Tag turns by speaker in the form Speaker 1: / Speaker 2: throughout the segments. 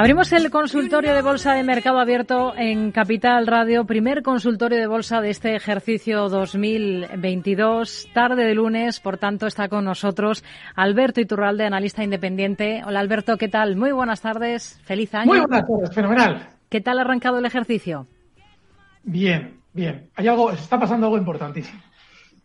Speaker 1: Abrimos el consultorio de bolsa de mercado abierto en Capital Radio, primer consultorio de bolsa de este ejercicio 2022, tarde de lunes, por tanto está con nosotros Alberto Iturralde, analista independiente. Hola Alberto, ¿qué tal? Muy buenas tardes, feliz año.
Speaker 2: Muy buenas tardes, fenomenal.
Speaker 1: ¿Qué tal ha arrancado el ejercicio?
Speaker 2: Bien, bien. Hay algo, está pasando algo importantísimo.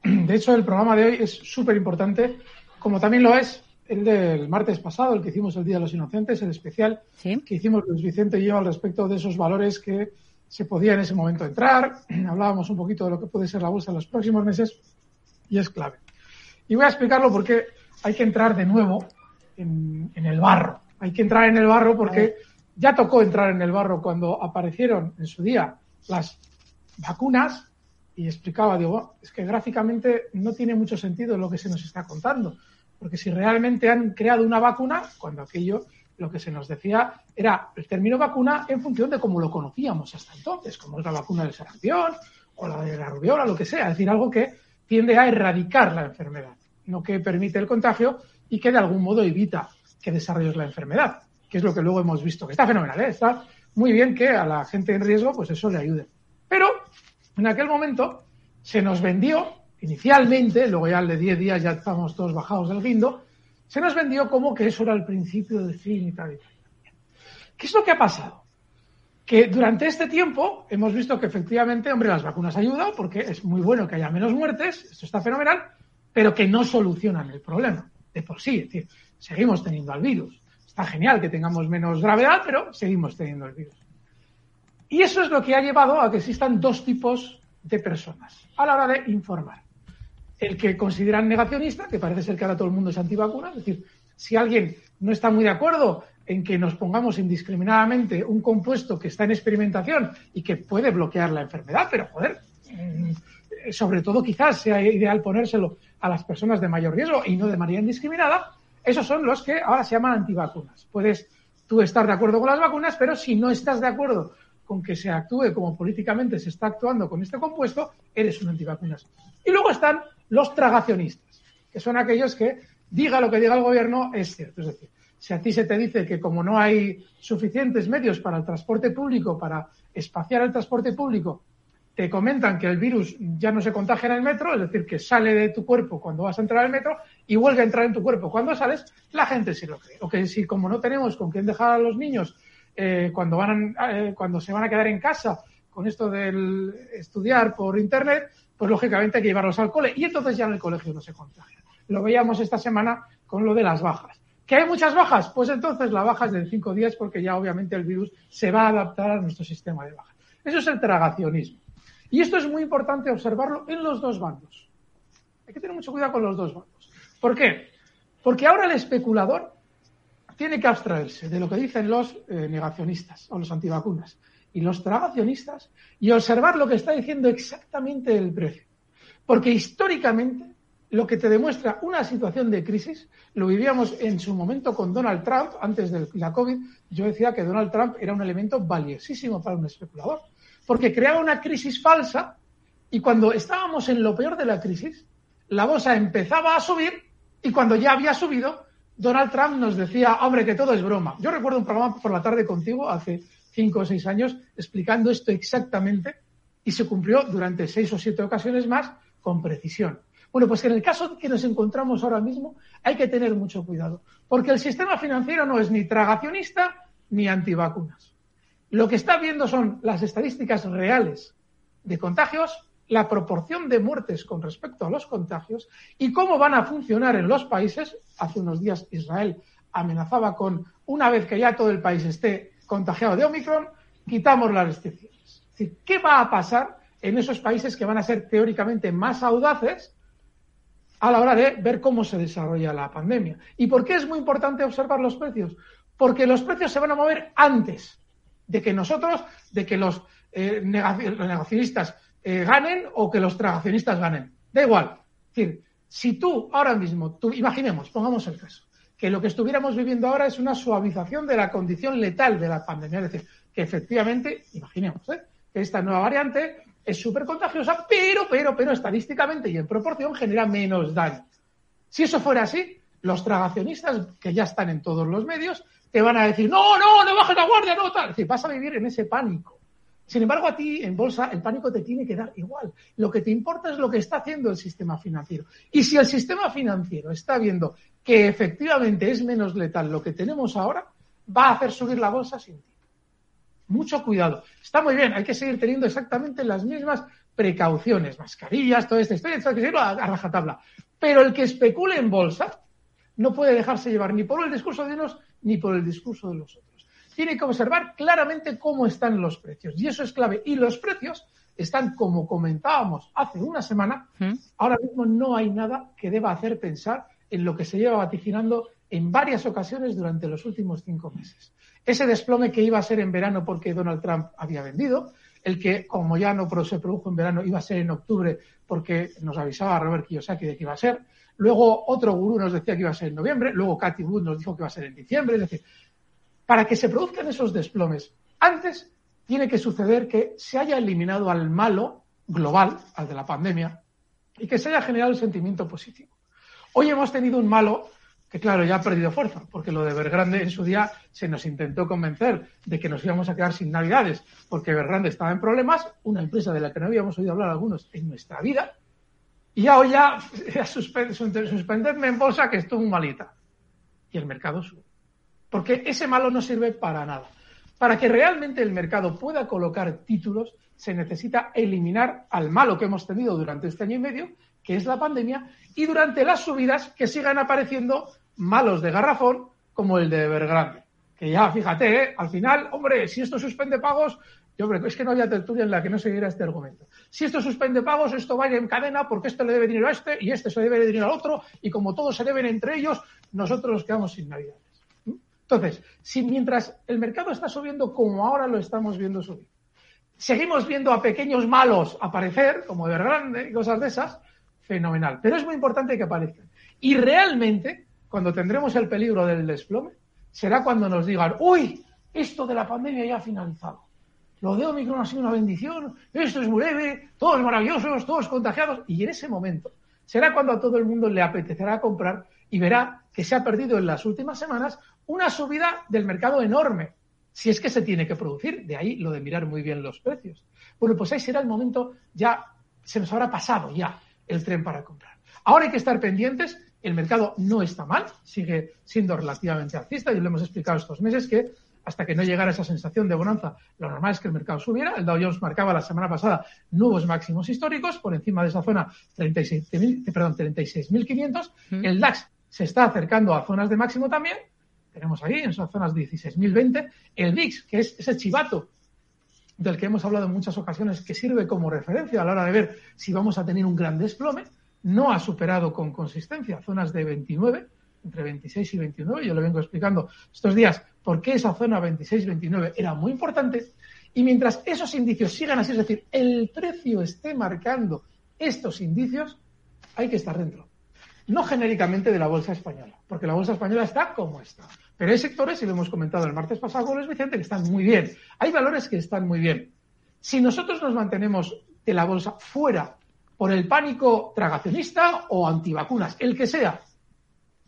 Speaker 2: De hecho, el programa de hoy es súper importante, como también lo es el del martes pasado, el que hicimos el Día de los Inocentes, el especial que hicimos Luis Vicente y yo al respecto de esos valores que se podía en ese momento entrar. Hablábamos un poquito de lo que puede ser la bolsa en los próximos meses y es clave. Y voy a explicarlo porque hay que entrar de nuevo en, en el barro. Hay que entrar en el barro porque ya tocó entrar en el barro cuando aparecieron en su día las vacunas y explicaba, digo, es que gráficamente no tiene mucho sentido lo que se nos está contando porque si realmente han creado una vacuna, cuando aquello lo que se nos decía era el término vacuna en función de cómo lo conocíamos hasta entonces, como es la vacuna del sarampión o la de la rubiola, lo que sea, es decir, algo que tiende a erradicar la enfermedad, no que permite el contagio y que de algún modo evita que desarrolles la enfermedad, que es lo que luego hemos visto, que está fenomenal, ¿eh? está muy bien que a la gente en riesgo pues eso le ayude. Pero en aquel momento se nos vendió inicialmente, luego ya de 10 días ya estamos todos bajados del guindo, se nos vendió como que eso era el principio del fin y tal y tal. ¿Qué es lo que ha pasado? Que durante este tiempo hemos visto que efectivamente, hombre, las vacunas ayudan porque es muy bueno que haya menos muertes, esto está fenomenal, pero que no solucionan el problema de por sí. Es decir, seguimos teniendo al virus. Está genial que tengamos menos gravedad, pero seguimos teniendo el virus. Y eso es lo que ha llevado a que existan dos tipos de personas a la hora de informar el que consideran negacionista, que parece ser que ahora todo el mundo es antivacuna, es decir, si alguien no está muy de acuerdo en que nos pongamos indiscriminadamente un compuesto que está en experimentación y que puede bloquear la enfermedad, pero joder, mm, sobre todo quizás sea ideal ponérselo a las personas de mayor riesgo y no de manera indiscriminada, esos son los que ahora se llaman antivacunas. Puedes tú estar de acuerdo con las vacunas, pero si no estás de acuerdo con que se actúe como políticamente se está actuando con este compuesto, eres un antivacunas. Y luego están los tragacionistas, que son aquellos que diga lo que diga el gobierno es cierto. Es decir, si a ti se te dice que como no hay suficientes medios para el transporte público, para espaciar el transporte público, te comentan que el virus ya no se contagia en el metro, es decir, que sale de tu cuerpo cuando vas a entrar al metro y vuelve a entrar en tu cuerpo cuando sales, la gente sí lo cree. O que si como no tenemos con quién dejar a los niños eh, cuando, van eh, cuando se van a quedar en casa con esto del estudiar por internet, pues lógicamente hay que llevarlos al cole. Y entonces ya en el colegio no se contagia. Lo veíamos esta semana con lo de las bajas. ¿Que hay muchas bajas? Pues entonces la baja es de cinco días porque ya obviamente el virus se va a adaptar a nuestro sistema de bajas. Eso es el tragacionismo. Y esto es muy importante observarlo en los dos bandos. Hay que tener mucho cuidado con los dos bandos. ¿Por qué? Porque ahora el especulador tiene que abstraerse de lo que dicen los eh, negacionistas o los antivacunas y los tragacionistas y observar lo que está diciendo exactamente el precio. Porque históricamente lo que te demuestra una situación de crisis, lo vivíamos en su momento con Donald Trump, antes de la COVID, yo decía que Donald Trump era un elemento valiosísimo para un especulador, porque creaba una crisis falsa y cuando estábamos en lo peor de la crisis, la bolsa empezaba a subir y cuando ya había subido, Donald Trump nos decía, hombre, que todo es broma. Yo recuerdo un programa por la tarde contigo hace cinco o seis años explicando esto exactamente y se cumplió durante seis o siete ocasiones más con precisión. Bueno, pues en el caso que nos encontramos ahora mismo hay que tener mucho cuidado, porque el sistema financiero no es ni tragacionista ni antivacunas. Lo que está viendo son las estadísticas reales de contagios la proporción de muertes con respecto a los contagios y cómo van a funcionar en los países. Hace unos días Israel amenazaba con, una vez que ya todo el país esté contagiado de Omicron, quitamos las restricciones. Es decir, ¿qué va a pasar en esos países que van a ser teóricamente más audaces a la hora de ver cómo se desarrolla la pandemia? ¿Y por qué es muy importante observar los precios? Porque los precios se van a mover antes de que nosotros, de que los, eh, negacionistas eh, ganen o que los tragacionistas ganen. Da igual. Es decir, si tú ahora mismo, tú, imaginemos, pongamos el caso, que lo que estuviéramos viviendo ahora es una suavización de la condición letal de la pandemia. Es decir, que efectivamente, imaginemos, ¿eh? que esta nueva variante es súper contagiosa, pero, pero, pero estadísticamente y en proporción genera menos daño. Si eso fuera así, los tragacionistas, que ya están en todos los medios, te van a decir, no, no, no bajes la guardia, no, tal. Es decir, vas a vivir en ese pánico. Sin embargo, a ti en bolsa el pánico te tiene que dar igual. Lo que te importa es lo que está haciendo el sistema financiero. Y si el sistema financiero está viendo que efectivamente es menos letal lo que tenemos ahora, va a hacer subir la bolsa sin ti. Mucho cuidado. Está muy bien, hay que seguir teniendo exactamente las mismas precauciones, mascarillas, toda esta historia, hay que seguirlo a, a rajatabla. Pero el que especule en bolsa no puede dejarse llevar ni por el discurso de unos ni por el discurso de los otros. Tiene que observar claramente cómo están los precios. Y eso es clave. Y los precios están, como comentábamos hace una semana, ¿Mm? ahora mismo no hay nada que deba hacer pensar en lo que se lleva vaticinando en varias ocasiones durante los últimos cinco meses. Ese desplome que iba a ser en verano porque Donald Trump había vendido, el que, como ya no se produjo en verano, iba a ser en octubre porque nos avisaba Robert Kiyosaki de que iba a ser. Luego otro gurú nos decía que iba a ser en noviembre. Luego Cathy Wood nos dijo que iba a ser en diciembre. Es decir, para que se produzcan esos desplomes, antes tiene que suceder que se haya eliminado al malo global, al de la pandemia, y que se haya generado el sentimiento positivo. Hoy hemos tenido un malo que, claro, ya ha perdido fuerza, porque lo de Evergrande en su día se nos intentó convencer de que nos íbamos a quedar sin Navidades, porque Evergrande estaba en problemas, una empresa de la que no habíamos oído hablar algunos en nuestra vida, y ya hoy ya, suspenderme en bolsa que estuvo malita. Y el mercado sube. Porque ese malo no sirve para nada. Para que realmente el mercado pueda colocar títulos, se necesita eliminar al malo que hemos tenido durante este año y medio que es la pandemia, y durante las subidas que sigan apareciendo malos de garrafón como el de Evergrande. Que ya, fíjate, ¿eh? al final, hombre, si esto suspende pagos, yo hombre, es que no había tertulia en la que no siguiera este argumento. Si esto suspende pagos, esto va en cadena porque este le debe dinero a este y este se debe dinero al otro y como todos se deben entre ellos, nosotros nos quedamos sin navidades. Entonces, si mientras el mercado está subiendo como ahora lo estamos viendo subir, seguimos viendo a pequeños malos aparecer, como Evergrande y cosas de esas, fenomenal. Pero es muy importante que aparezcan. Y realmente, cuando tendremos el peligro del desplome, será cuando nos digan, uy, esto de la pandemia ya ha finalizado. Lo de Omicron ha sido una bendición, esto es muy leve, todos maravillosos, todos contagiados. Y en ese momento será cuando a todo el mundo le apetecerá comprar y verá que se ha perdido en las últimas semanas una subida del mercado enorme, si es que se tiene que producir. De ahí lo de mirar muy bien los precios. Bueno, pues ahí será el momento, ya se nos habrá pasado ya el tren para comprar. Ahora hay que estar pendientes. El mercado no está mal, sigue siendo relativamente alcista y lo hemos explicado estos meses que hasta que no llegara esa sensación de bonanza, lo normal es que el mercado subiera. El Dow Jones marcaba la semana pasada nuevos máximos históricos por encima de esa zona 36.500. Perdón, 36 el DAX se está acercando a zonas de máximo también. Tenemos ahí en esas zonas 16.020. El VIX, que es ese chivato del que hemos hablado en muchas ocasiones, que sirve como referencia a la hora de ver si vamos a tener un gran desplome, no ha superado con consistencia zonas de 29, entre 26 y 29. Yo lo vengo explicando estos días por qué esa zona 26-29 era muy importante. Y mientras esos indicios sigan así, es decir, el precio esté marcando estos indicios, hay que estar dentro no genéricamente de la bolsa española, porque la bolsa española está como está. Pero hay sectores, y lo hemos comentado el martes pasado con Luis Vicente, que están muy bien. Hay valores que están muy bien. Si nosotros nos mantenemos de la bolsa fuera por el pánico tragacionista o antivacunas, el que sea,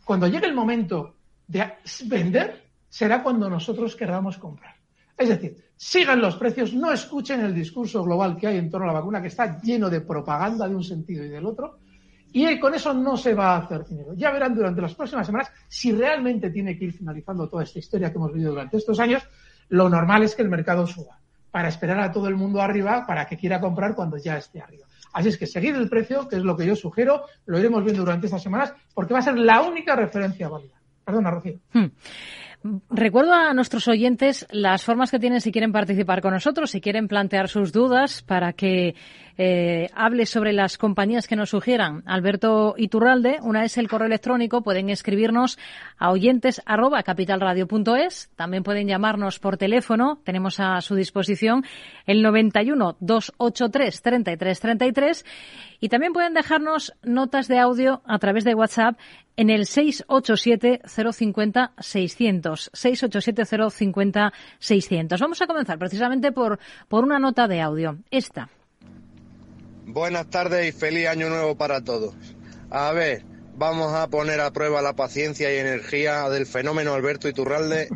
Speaker 2: cuando llegue el momento de vender, será cuando nosotros querramos comprar. Es decir, sigan los precios, no escuchen el discurso global que hay en torno a la vacuna, que está lleno de propaganda de un sentido y del otro, y con eso no se va a hacer dinero. Ya verán durante las próximas semanas si realmente tiene que ir finalizando toda esta historia que hemos vivido durante estos años. Lo normal es que el mercado suba para esperar a todo el mundo arriba para que quiera comprar cuando ya esté arriba. Así es que seguir el precio, que es lo que yo sugiero, lo iremos viendo durante estas semanas, porque va a ser la única referencia válida. Perdona, Rocío. Hmm.
Speaker 1: Recuerdo a nuestros oyentes las formas que tienen si quieren participar con nosotros, si quieren plantear sus dudas para que eh, hable sobre las compañías que nos sugieran. Alberto Iturralde, una es el correo electrónico, pueden escribirnos a oyentes arroba capitalradio.es, también pueden llamarnos por teléfono, tenemos a su disposición el 91 283 33 33 y también pueden dejarnos notas de audio a través de WhatsApp en el 687 050 600. 687 050 600. Vamos a comenzar precisamente por, por una nota de audio. Esta.
Speaker 3: Buenas tardes y feliz año nuevo para todos. A ver, vamos a poner a prueba la paciencia y energía del fenómeno Alberto Iturralde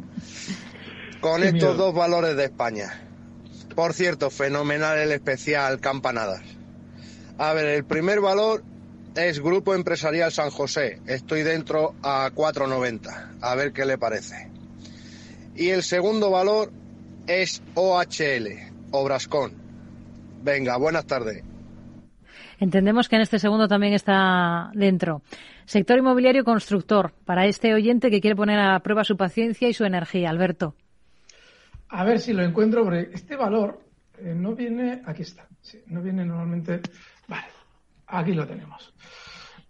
Speaker 3: con estos dos valores de España. Por cierto, fenomenal el especial Campanadas. A ver, el primer valor es Grupo Empresarial San José. Estoy dentro a 4.90. A ver qué le parece. Y el segundo valor es OHL, Obrascón. Venga, buenas tardes.
Speaker 1: Entendemos que en este segundo también está dentro. Sector inmobiliario constructor, para este oyente que quiere poner a prueba su paciencia y su energía. Alberto.
Speaker 2: A ver si lo encuentro, porque este valor eh, no viene. Aquí está. no viene normalmente. Vale, aquí lo tenemos.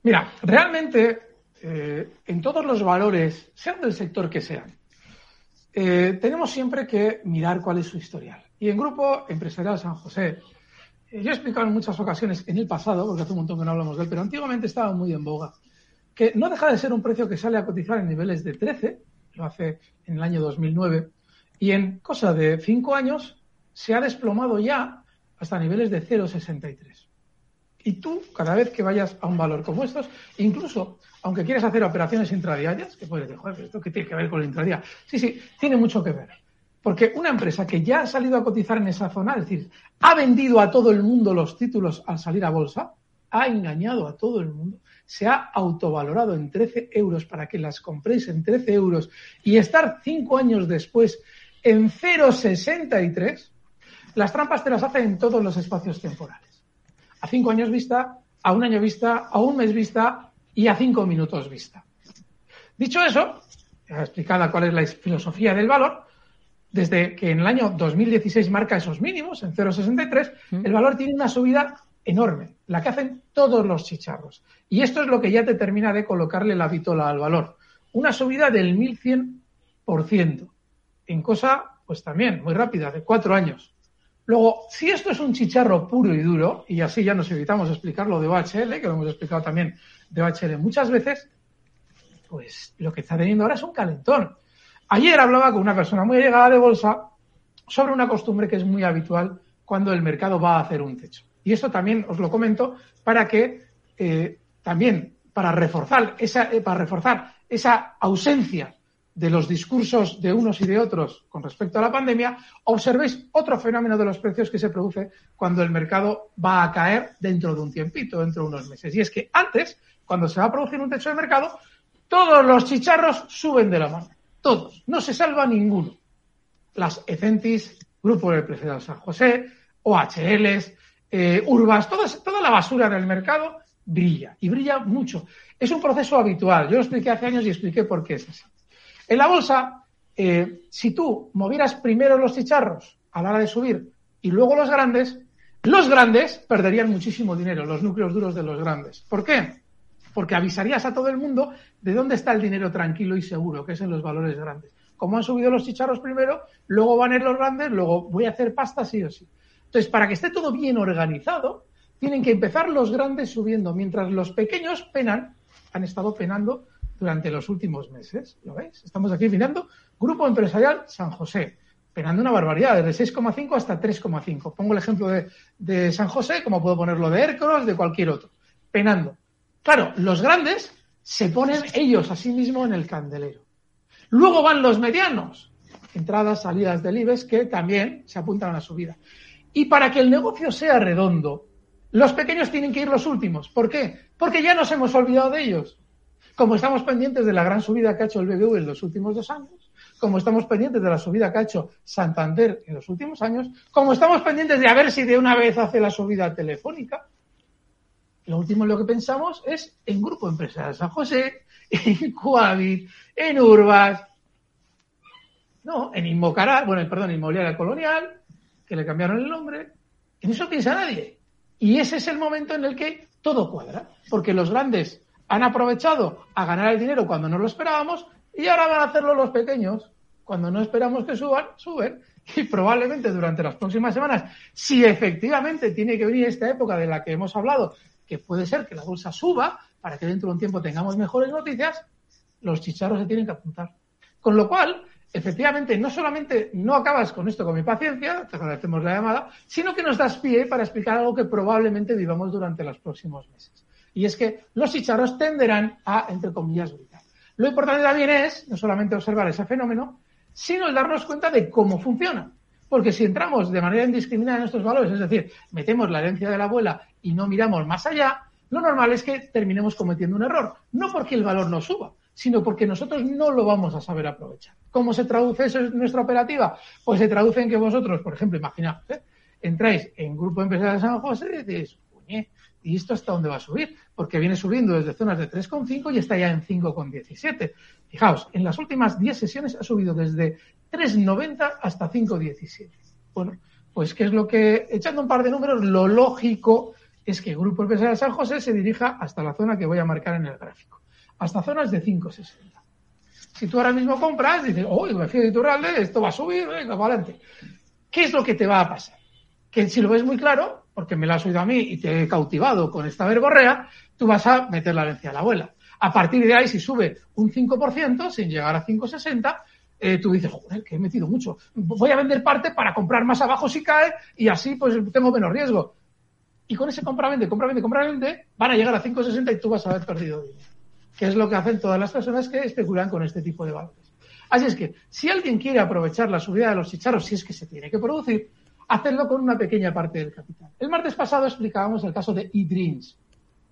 Speaker 2: Mira, realmente eh, en todos los valores, sean del sector que sean, eh, tenemos siempre que mirar cuál es su historial. Y en Grupo Empresarial San José, yo he explicado en muchas ocasiones en el pasado, porque hace un montón que no hablamos de él, pero antiguamente estaba muy en boga, que no deja de ser un precio que sale a cotizar en niveles de 13, lo hace en el año 2009, y en cosa de 5 años se ha desplomado ya hasta niveles de 0,63. Y tú, cada vez que vayas a un valor como estos, incluso aunque quieras hacer operaciones intradiarias, que puedes decir, joder, ¿esto qué tiene que ver con el intradía? Sí, sí, tiene mucho que ver. Porque una empresa que ya ha salido a cotizar en esa zona, es decir, ha vendido a todo el mundo los títulos al salir a bolsa, ha engañado a todo el mundo, se ha autovalorado en 13 euros para que las compréis en 13 euros y estar cinco años después en 0,63, las trampas te las hacen en todos los espacios temporales a cinco años vista, a un año vista, a un mes vista y a cinco minutos vista. Dicho eso, explicada cuál es la filosofía del valor, desde que en el año 2016 marca esos mínimos, en 0,63, mm. el valor tiene una subida enorme, la que hacen todos los chicharros. Y esto es lo que ya te termina de colocarle la vitola al valor. Una subida del 1100%, en cosa, pues también muy rápida, de cuatro años. Luego, si esto es un chicharro puro y duro, y así ya nos evitamos explicarlo de OHL, que lo hemos explicado también de OHL muchas veces, pues lo que está teniendo ahora es un calentón. Ayer hablaba con una persona muy llegada de bolsa sobre una costumbre que es muy habitual cuando el mercado va a hacer un techo. Y esto también os lo comento para que eh, también para reforzar esa, eh, para reforzar esa ausencia de los discursos de unos y de otros con respecto a la pandemia, observéis otro fenómeno de los precios que se produce cuando el mercado va a caer dentro de un tiempito, dentro de unos meses. Y es que antes, cuando se va a producir un techo de mercado, todos los chicharros suben de la mano. Todos. No se salva ninguno. Las Ecentis, Grupo del de San José, OHLs, eh, Urbas, toda, toda la basura del mercado brilla. Y brilla mucho. Es un proceso habitual. Yo lo expliqué hace años y expliqué por qué es así. En la bolsa, eh, si tú movieras primero los chicharros a la hora de subir y luego los grandes, los grandes perderían muchísimo dinero, los núcleos duros de los grandes. ¿Por qué? Porque avisarías a todo el mundo de dónde está el dinero tranquilo y seguro, que es en los valores grandes. Como han subido los chicharros primero, luego van a ir los grandes, luego voy a hacer pasta sí o sí. Entonces, para que esté todo bien organizado, tienen que empezar los grandes subiendo, mientras los pequeños penan, han estado penando durante los últimos meses. ¿Lo veis? Estamos aquí mirando Grupo Empresarial San José, penando una barbaridad, desde 6,5 hasta 3,5. Pongo el ejemplo de, San José, como puedo ponerlo de Hércules, de cualquier otro. Penando. Claro, los grandes se ponen ellos a sí mismos en el candelero. Luego van los medianos, entradas, salidas del IBEX, que también se apuntan a la subida. Y para que el negocio sea redondo, los pequeños tienen que ir los últimos. ¿Por qué? Porque ya nos hemos olvidado de ellos. Como estamos pendientes de la gran subida que ha hecho el BBV en los últimos dos años, como estamos pendientes de la subida que ha hecho Santander en los últimos años, como estamos pendientes de a ver si de una vez hace la subida telefónica, lo último en lo que pensamos es en Grupo Empresarial San José, en Coavit, en Urbas, no, en Inmocaral, bueno, perdón, Inmobiliaria Colonial, que le cambiaron el nombre. En eso piensa nadie. Y ese es el momento en el que todo cuadra, porque los grandes han aprovechado a ganar el dinero cuando no lo esperábamos y ahora van a hacerlo los pequeños. Cuando no esperamos que suban, suben. Y probablemente durante las próximas semanas, si efectivamente tiene que venir esta época de la que hemos hablado, que puede ser que la bolsa suba para que dentro de un tiempo tengamos mejores noticias, los chicharros se tienen que apuntar. Con lo cual, efectivamente, no solamente no acabas con esto con mi paciencia, te agradecemos la llamada, sino que nos das pie para explicar algo que probablemente vivamos durante los próximos meses. Y es que los chicharros tenderán a, entre comillas, brillar. Lo importante también es no solamente observar ese fenómeno, sino darnos cuenta de cómo funciona. Porque si entramos de manera indiscriminada en estos valores, es decir, metemos la herencia de la abuela y no miramos más allá, lo normal es que terminemos cometiendo un error. No porque el valor no suba, sino porque nosotros no lo vamos a saber aprovechar. ¿Cómo se traduce eso en nuestra operativa? Pues se traduce en que vosotros, por ejemplo, imaginaos, ¿eh? entráis en Grupo Empresarial de San José y decís, ¿y esto hasta dónde va a subir? Porque viene subiendo desde zonas de 3,5 y está ya en 5,17. Fijaos, en las últimas 10 sesiones ha subido desde 3,90 hasta 5,17. Bueno, pues ¿qué es lo que, echando un par de números, lo lógico es que Grupo Empresarial San José se dirija hasta la zona que voy a marcar en el gráfico hasta zonas de 5,60. Si tú ahora mismo compras, dices, uy, me fío de esto va a subir, venga, adelante. ¿Qué es lo que te va a pasar? Que si lo ves muy claro, porque me lo has oído a mí y te he cautivado con esta verborrea, tú vas a meter la herencia a la abuela. A partir de ahí, si sube un 5%, sin llegar a 5,60, eh, tú dices, joder, que he metido mucho. Voy a vender parte para comprar más abajo si cae y así pues tengo menos riesgo. Y con ese compra-vende, compra-vende, compra-vende, van a llegar a 5,60 y tú vas a haber perdido dinero que es lo que hacen todas las personas que especulan con este tipo de valores. Así es que, si alguien quiere aprovechar la subida de los chicharros, si es que se tiene que producir, hacerlo con una pequeña parte del capital. El martes pasado explicábamos el caso de eDreams,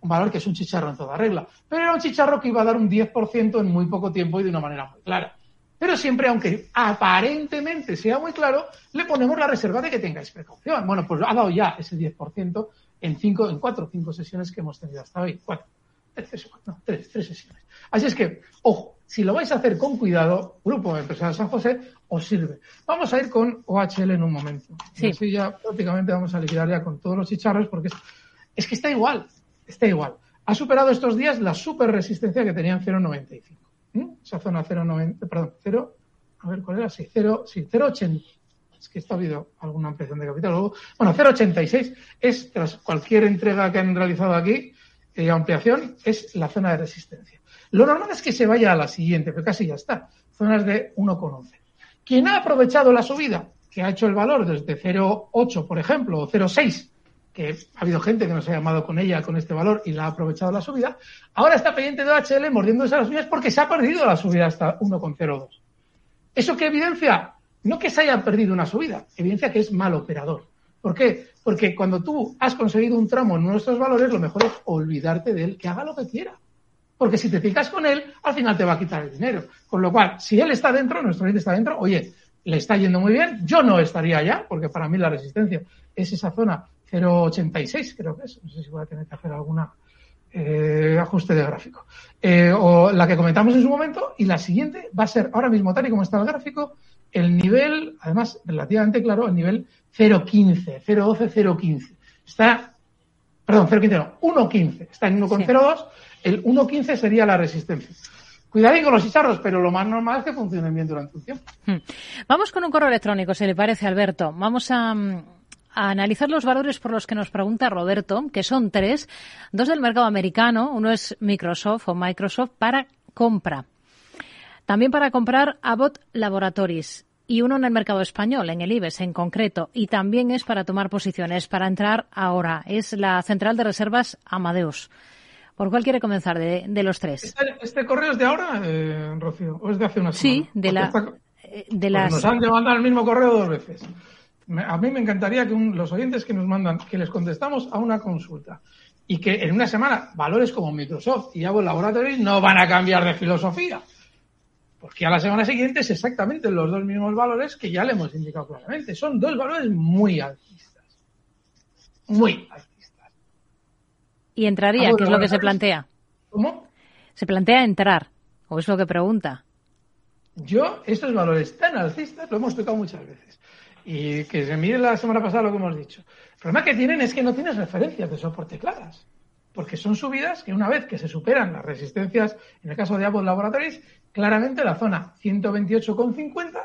Speaker 2: un valor que es un chicharro en toda regla, pero era un chicharro que iba a dar un 10% en muy poco tiempo y de una manera muy clara. Pero siempre, aunque aparentemente sea muy claro, le ponemos la reserva de que tengáis precaución. Bueno, pues ha dado ya ese 10% en cinco, en cuatro o cinco sesiones que hemos tenido hasta hoy. Cuatro no, tres, sesiones. Así es que, ojo, si lo vais a hacer con cuidado, Grupo Empresarial San José os sirve. Vamos a ir con OHL en un momento. Sí. Así ya prácticamente vamos a liquidar ya con todos los chicharros porque es, que está igual, está igual. Ha superado estos días la super resistencia que tenía en 0,95. ¿Mm? Esa zona 0,90, perdón, 0, a ver cuál era, sí, 0, sí, 0,80. Es que está ha habido alguna ampliación de capital. Luego, bueno, 0,86 es tras cualquier entrega que han realizado aquí, eh, ampliación es la zona de resistencia. Lo normal es que se vaya a la siguiente, pero casi ya está. Zonas de 1,11. Quien ha aprovechado la subida, que ha hecho el valor desde 0,8, por ejemplo, o 0,6, que ha habido gente que nos ha llamado con ella, con este valor, y la ha aprovechado la subida, ahora está pendiente de HL mordiéndose las uñas porque se ha perdido la subida hasta 1,02. ¿Eso qué evidencia? No que se haya perdido una subida, evidencia que es mal operador. ¿Por qué? Porque cuando tú has conseguido un tramo en nuestros valores, lo mejor es olvidarte de él, que haga lo que quiera. Porque si te fijas con él, al final te va a quitar el dinero. Con lo cual, si él está dentro, nuestro cliente está dentro, oye, le está yendo muy bien, yo no estaría allá, porque para mí la resistencia es esa zona 0,86, creo que es. No sé si voy a tener que hacer alguna eh, ajuste de gráfico. Eh, o la que comentamos en su momento, y la siguiente va a ser ahora mismo, tal y como está el gráfico, el nivel, además, relativamente claro, el nivel 0.15, 0.12, 0.15. Está, perdón, 0.15 no, 1.15. Está en 1.02. El 1.15 sería la resistencia. Cuidadín con los chicharros, pero lo más normal es que funcionen bien durante un tiempo. Hmm.
Speaker 1: Vamos con un correo electrónico, si le parece, Alberto. Vamos a, a analizar los valores por los que nos pregunta Roberto, que son tres. Dos del mercado americano, uno es Microsoft o Microsoft para compra. También para comprar Abbott Laboratories y uno en el mercado español, en el IBEX en concreto, y también es para tomar posiciones, para entrar ahora. Es la central de reservas Amadeus. ¿Por cuál quiere comenzar de, los tres?
Speaker 2: ¿Este, ¿Este, correo es de ahora, eh, Rocío? ¿O es de hace una
Speaker 1: semana? Sí, de, la,
Speaker 2: eh, de las... Nos han mandado el mismo correo dos veces. A mí me encantaría que los oyentes que nos mandan, que les contestamos a una consulta. Y que en una semana valores como Microsoft y Apple Laboratories no van a cambiar de filosofía. Porque a la semana siguiente es exactamente los dos mismos valores que ya le hemos indicado claramente. Son dos valores muy altistas. Muy altistas.
Speaker 1: ¿Y entraría? ¿Qué es lo que se plantea?
Speaker 2: ¿Cómo?
Speaker 1: ¿Se plantea entrar? ¿O es lo que pregunta?
Speaker 2: Yo, estos valores tan alcistas lo hemos tocado muchas veces. Y que se mire la semana pasada lo que hemos dicho. El problema que tienen es que no tienes referencias de soporte claras. Porque son subidas que una vez que se superan las resistencias, en el caso de Abbott Laboratories, claramente la zona 128,50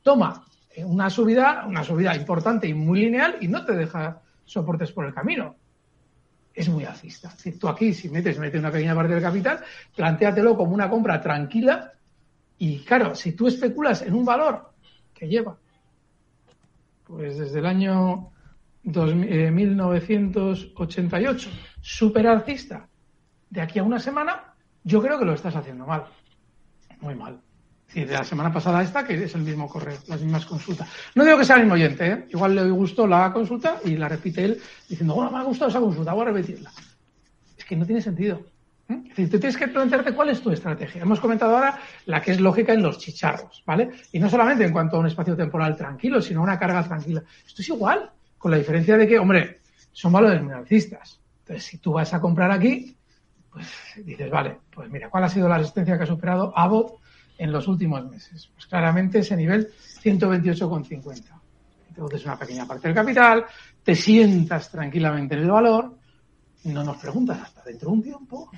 Speaker 2: toma una subida, una subida importante y muy lineal y no te deja soportes por el camino. Es muy alcista. Tú aquí, si metes, metes una pequeña parte del capital, plantéatelo como una compra tranquila y claro, si tú especulas en un valor que lleva, pues desde el año 1988, super alcista, de aquí a una semana, yo creo que lo estás haciendo mal. Muy mal. De la semana pasada esta, que es el mismo correo, las mismas consultas. No digo que sea el mismo oyente, ¿eh? igual le gustó la consulta y la repite él diciendo, bueno, me ha gustado esa consulta, voy a repetirla. Es que no tiene sentido. ¿eh? Es decir, tú tienes que plantearte cuál es tu estrategia. Hemos comentado ahora la que es lógica en los chicharros, ¿vale? Y no solamente en cuanto a un espacio temporal tranquilo, sino una carga tranquila. Esto es igual, con la diferencia de que, hombre, son valores muy alcistas. Entonces, si tú vas a comprar aquí, pues dices, vale, pues mira, ¿cuál ha sido la resistencia que ha superado Abbott en los últimos meses? Pues claramente ese nivel 128,50. Entonces una pequeña parte del capital, te sientas tranquilamente en el valor, no nos preguntas hasta dentro de un tiempo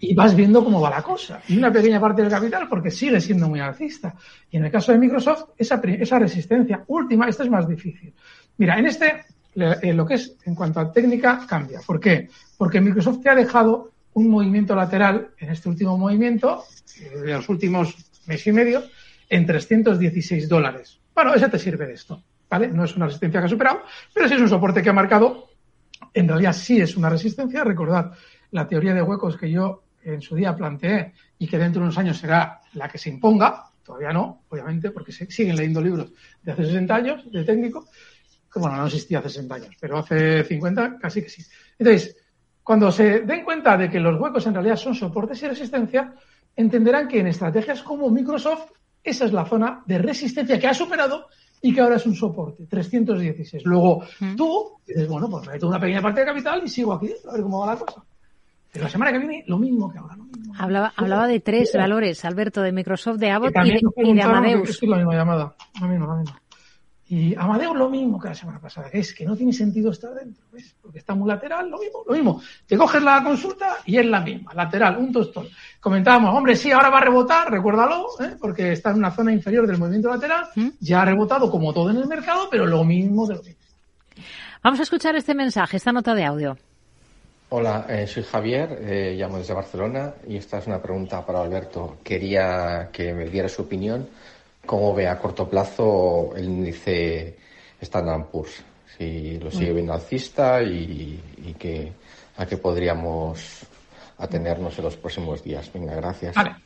Speaker 2: y vas viendo cómo va la cosa. Y una pequeña parte del capital porque sigue siendo muy alcista. Y en el caso de Microsoft, esa, esa resistencia última, esta es más difícil. Mira, en este, lo que es en cuanto a técnica, cambia. ¿Por qué? Porque Microsoft te ha dejado un movimiento lateral en este último movimiento, de los últimos mes y medio, en 316 dólares. Bueno, ese te sirve de esto, ¿vale? No es una resistencia que ha superado, pero sí es un soporte que ha marcado. En realidad sí es una resistencia. Recordad la teoría de huecos que yo en su día planteé y que dentro de unos años será la que se imponga. Todavía no, obviamente, porque se siguen leyendo libros de hace 60 años de técnico. Bueno, no existía hace 60 años, pero hace 50 casi que sí. Entonces, cuando se den cuenta de que los huecos en realidad son soportes y resistencia, entenderán que en estrategias como Microsoft, esa es la zona de resistencia que ha superado y que ahora es un soporte, 316. Luego tú dices, bueno, pues meto una pequeña parte de capital y sigo aquí, a ver cómo va la cosa. Pero la semana que viene, lo mismo que ahora, lo mismo.
Speaker 1: Hablaba, hablaba de tres valores, Alberto, de Microsoft, de Abbott y de, y de, Amadeus.
Speaker 2: Es la misma llamada, la misma, la misma. Y Amadeus lo mismo que la semana pasada, que es que no tiene sentido estar dentro, ¿ves? Porque está muy lateral, lo mismo, lo mismo. Te coges la consulta y es la misma, lateral, un tostón. Comentábamos, hombre, sí, ahora va a rebotar, recuérdalo, ¿eh? porque está en una zona inferior del movimiento lateral, ya ha rebotado como todo en el mercado, pero lo mismo de lo mismo.
Speaker 1: Vamos a escuchar este mensaje, esta nota de audio.
Speaker 4: Hola, eh, soy Javier, eh, llamo desde Barcelona y esta es una pregunta para Alberto. Quería que me diera su opinión cómo ve a corto plazo el índice Standard Poor's, si lo sigue viendo alcista y, y que, a qué podríamos atenernos en los próximos días. Venga, gracias.
Speaker 2: Vale.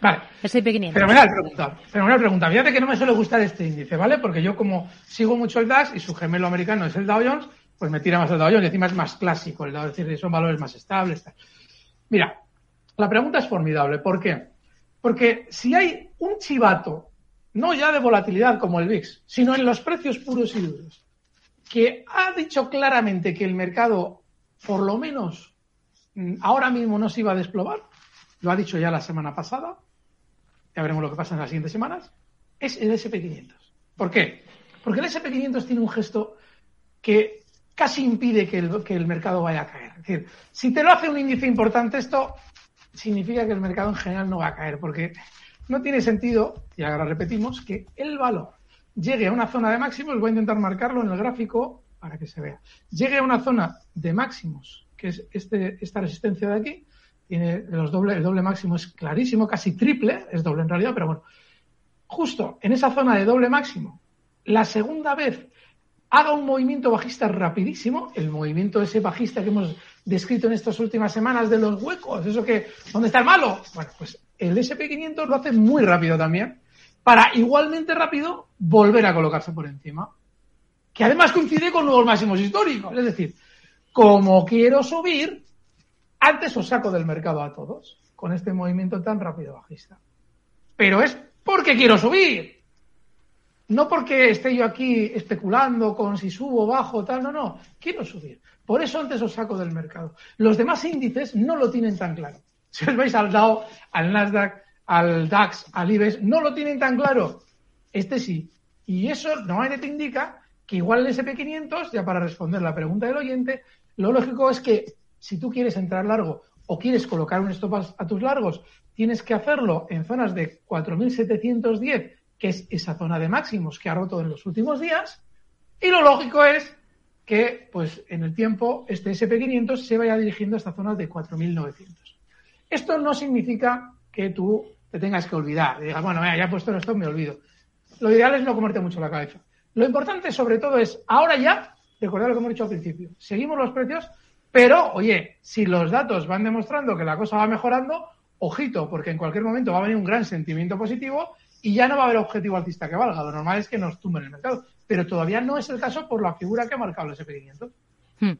Speaker 2: Vale. Fenomenal pregunta. Fenomenal pregunta. Fíjate que no me suele gustar este índice, ¿vale? Porque yo como sigo mucho el DAX y su gemelo americano es el Dow Jones, pues me tira más el Dow Jones y encima es más clásico el Dow, es decir, son valores más estables. Tal. Mira, la pregunta es formidable. ¿Por qué? Porque si hay un chivato no ya de volatilidad como el VIX, sino en los precios puros y duros, que ha dicho claramente que el mercado, por lo menos ahora mismo, no se iba a desplomar, lo ha dicho ya la semana pasada, ya veremos lo que pasa en las siguientes semanas, es el SP500. ¿Por qué? Porque el SP500 tiene un gesto que casi impide que el, que el mercado vaya a caer. Es decir, si te lo hace un índice importante, esto significa que el mercado en general no va a caer, porque no tiene sentido, y ahora repetimos, que el valor llegue a una zona de máximos, voy a intentar marcarlo en el gráfico para que se vea, llegue a una zona de máximos, que es este, esta resistencia de aquí, tiene los doble, el doble máximo es clarísimo, casi triple, es doble en realidad, pero bueno, justo en esa zona de doble máximo, la segunda vez haga un movimiento bajista rapidísimo, el movimiento ese bajista que hemos descrito en estas últimas semanas de los huecos, eso que, ¿dónde está el malo? Bueno, pues el SP500 lo hace muy rápido también, para igualmente rápido volver a colocarse por encima. Que además coincide con nuevos máximos históricos. Es decir, como quiero subir, antes os saco del mercado a todos con este movimiento tan rápido bajista. Pero es porque quiero subir. No porque esté yo aquí especulando con si subo bajo, tal, no, no. Quiero subir. Por eso antes os saco del mercado. Los demás índices no lo tienen tan claro. Si os vais al Dow, al Nasdaq, al DAX, al IBEX, no lo tienen tan claro. Este sí. Y eso normalmente te indica que igual el SP500, ya para responder la pregunta del oyente, lo lógico es que si tú quieres entrar largo o quieres colocar un stop a tus largos, tienes que hacerlo en zonas de 4.710, que es esa zona de máximos que ha roto en los últimos días. Y lo lógico es que, pues, en el tiempo, este SP500 se vaya dirigiendo a esta zona de 4.900. Esto no significa que tú te tengas que olvidar. Y digas, bueno, ya he puesto en stop, me olvido. Lo ideal es no comerte mucho la cabeza. Lo importante, sobre todo, es ahora ya, recordad lo que hemos dicho al principio, seguimos los precios, pero, oye, si los datos van demostrando que la cosa va mejorando, ojito, porque en cualquier momento va a venir un gran sentimiento positivo y ya no va a haber objetivo alcista que valga. Lo normal es que nos tumben el mercado. Pero todavía no es el caso por la figura que ha marcado el SP500.
Speaker 1: Hmm.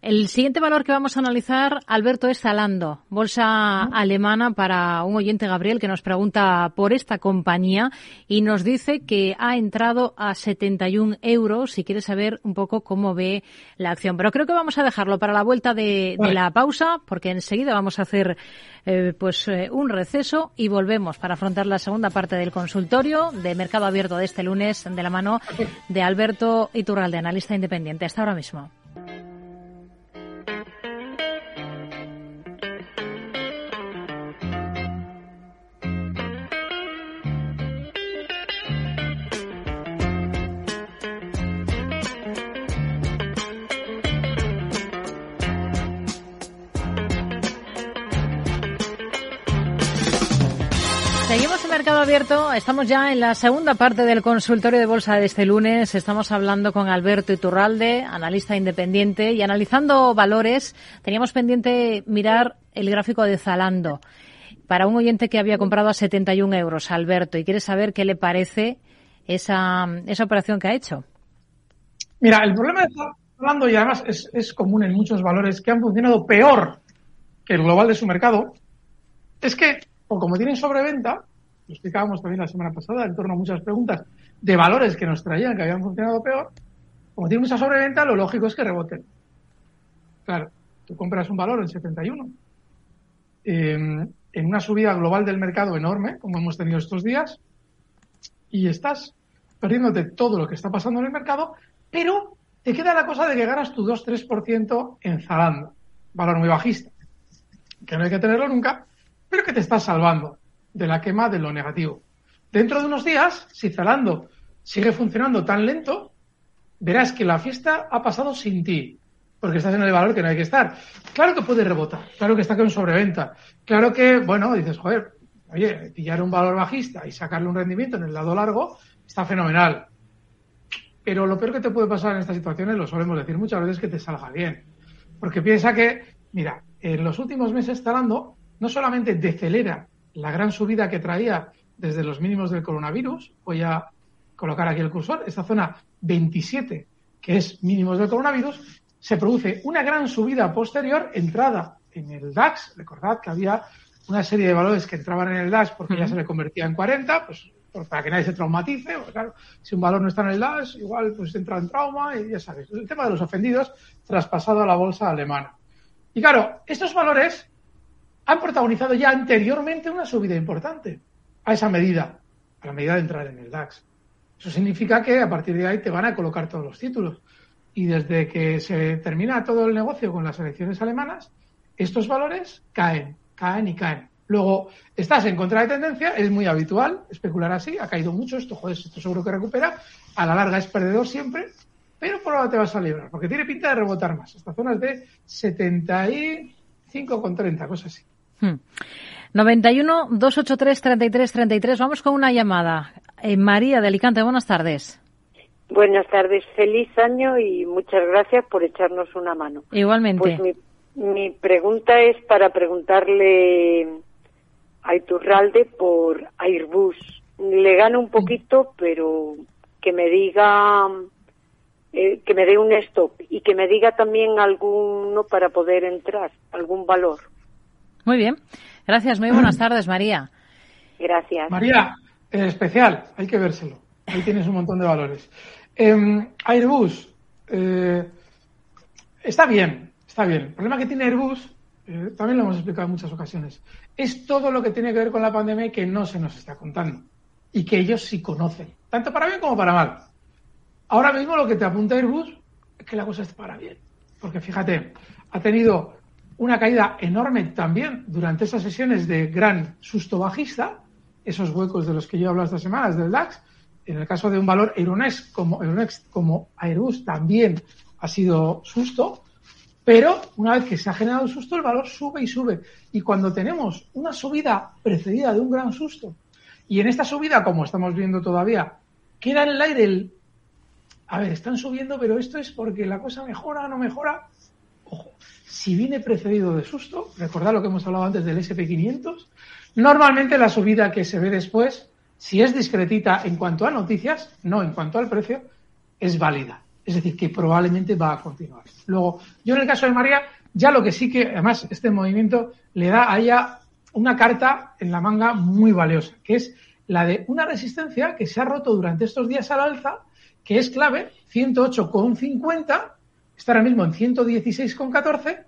Speaker 1: El siguiente valor que vamos a analizar, Alberto, es Zalando, bolsa alemana para un oyente Gabriel que nos pregunta por esta compañía y nos dice que ha entrado a 71 euros y quiere saber un poco cómo ve la acción. Pero creo que vamos a dejarlo para la vuelta de, la pausa porque enseguida vamos a hacer eh, pues eh, un receso y volvemos para afrontar la segunda parte del consultorio de Mercado Abierto de este lunes de la mano de Alberto Iturralde, analista independiente. Hasta ahora mismo. Mercado Abierto. Estamos ya en la segunda parte del consultorio de bolsa de este lunes. Estamos hablando con Alberto Iturralde, analista independiente, y analizando valores. Teníamos pendiente mirar el gráfico de Zalando para un oyente que había comprado a 71 euros, Alberto, y quiere saber qué le parece esa, esa operación que ha hecho.
Speaker 2: Mira, el problema de Zalando, y además es, es común en muchos valores que han funcionado peor que el global de su mercado, es que o como tienen sobreventa, lo explicábamos también la semana pasada en torno a muchas preguntas de valores que nos traían que habían funcionado peor, como tienen mucha sobreventa, lo lógico es que reboten. Claro, tú compras un valor en 71, en una subida global del mercado enorme, como hemos tenido estos días, y estás perdiéndote todo lo que está pasando en el mercado, pero te queda la cosa de que ganas tu 2-3% en Zalando, valor muy bajista, que no hay que tenerlo nunca, pero que te está salvando de la quema de lo negativo. Dentro de unos días, si Zalando sigue funcionando tan lento, verás que la fiesta ha pasado sin ti, porque estás en el valor que no hay que estar. Claro que puede rebotar, claro que está con sobreventa, claro que, bueno, dices, joder, oye, pillar un valor bajista y sacarle un rendimiento en el lado largo está fenomenal. Pero lo peor que te puede pasar en estas situaciones, lo solemos decir muchas veces, que te salga bien. Porque piensa que, mira, en los últimos meses Zalando no solamente decelera la gran subida que traía desde los mínimos del coronavirus, voy a colocar aquí el cursor, esta zona 27, que es mínimos del coronavirus, se produce una gran subida posterior, entrada en el DAX, recordad que había una serie de valores que entraban en el DAX porque ya se le convertía en 40, pues, pues, para que nadie se traumatice, pues claro, si un valor no está en el DAX, igual pues entra en trauma y ya sabes, el tema de los ofendidos traspasado a la bolsa alemana. Y claro, estos valores han protagonizado ya anteriormente una subida importante a esa medida, a la medida de entrar en el DAX. Eso significa que a partir de ahí te van a colocar todos los títulos. Y desde que se termina todo el negocio con las elecciones alemanas, estos valores caen, caen y caen. Luego, estás en contra de tendencia, es muy habitual especular así, ha caído mucho, esto, joder, esto seguro que recupera, a la larga es perdedor siempre, pero por ahora te vas a librar, porque tiene pinta de rebotar más. Esta zona es de 75,30, cosas así.
Speaker 1: 91 283 33 33. Vamos con una llamada. Eh, María de Alicante, buenas tardes.
Speaker 5: Buenas tardes, feliz año y muchas gracias por echarnos una mano.
Speaker 1: Igualmente.
Speaker 5: Pues mi, pregunta es para preguntarle a Iturralde por Airbus. Le gano un poquito, pero que me diga, eh, que me dé un stop y que me diga también alguno para poder entrar, algún valor.
Speaker 1: Muy bien. Gracias. Muy buenas tardes, María.
Speaker 5: Gracias.
Speaker 2: María, en especial, hay que vérselo. Ahí tienes un montón de valores. Em, Airbus, eh, está bien, está bien. El problema que tiene Airbus, eh, también lo hemos explicado en muchas ocasiones, es todo lo que tiene que ver con la pandemia y que no se nos está contando. Y que ellos sí conocen, tanto para bien como para mal. Ahora mismo lo que te apunta Airbus es que la cosa está para bien. Porque fíjate, ha tenido una caída enorme también durante esas sesiones de gran susto bajista, esos huecos de los que yo he hablado estas semanas del DAX. En el caso de un valor Euronext como, Euronext como Airbus también ha sido susto, pero una vez que se ha generado susto, el valor sube y sube. Y cuando tenemos una subida precedida de un gran susto, y en esta subida, como estamos viendo todavía, queda en el aire el, a ver, están subiendo, pero esto es porque la cosa mejora o no mejora. Si viene precedido de susto, recordad lo que hemos hablado antes del SP500, normalmente la subida que se ve después, si es discretita en cuanto a noticias, no en cuanto al precio, es válida. Es decir, que probablemente va a continuar. Luego, yo en el caso de María, ya lo que sí que, además, este movimiento le da a ella una carta en la manga muy valiosa, que es la de una resistencia que se ha roto durante estos días al alza, que es clave, 108,50, está ahora mismo en 116,14,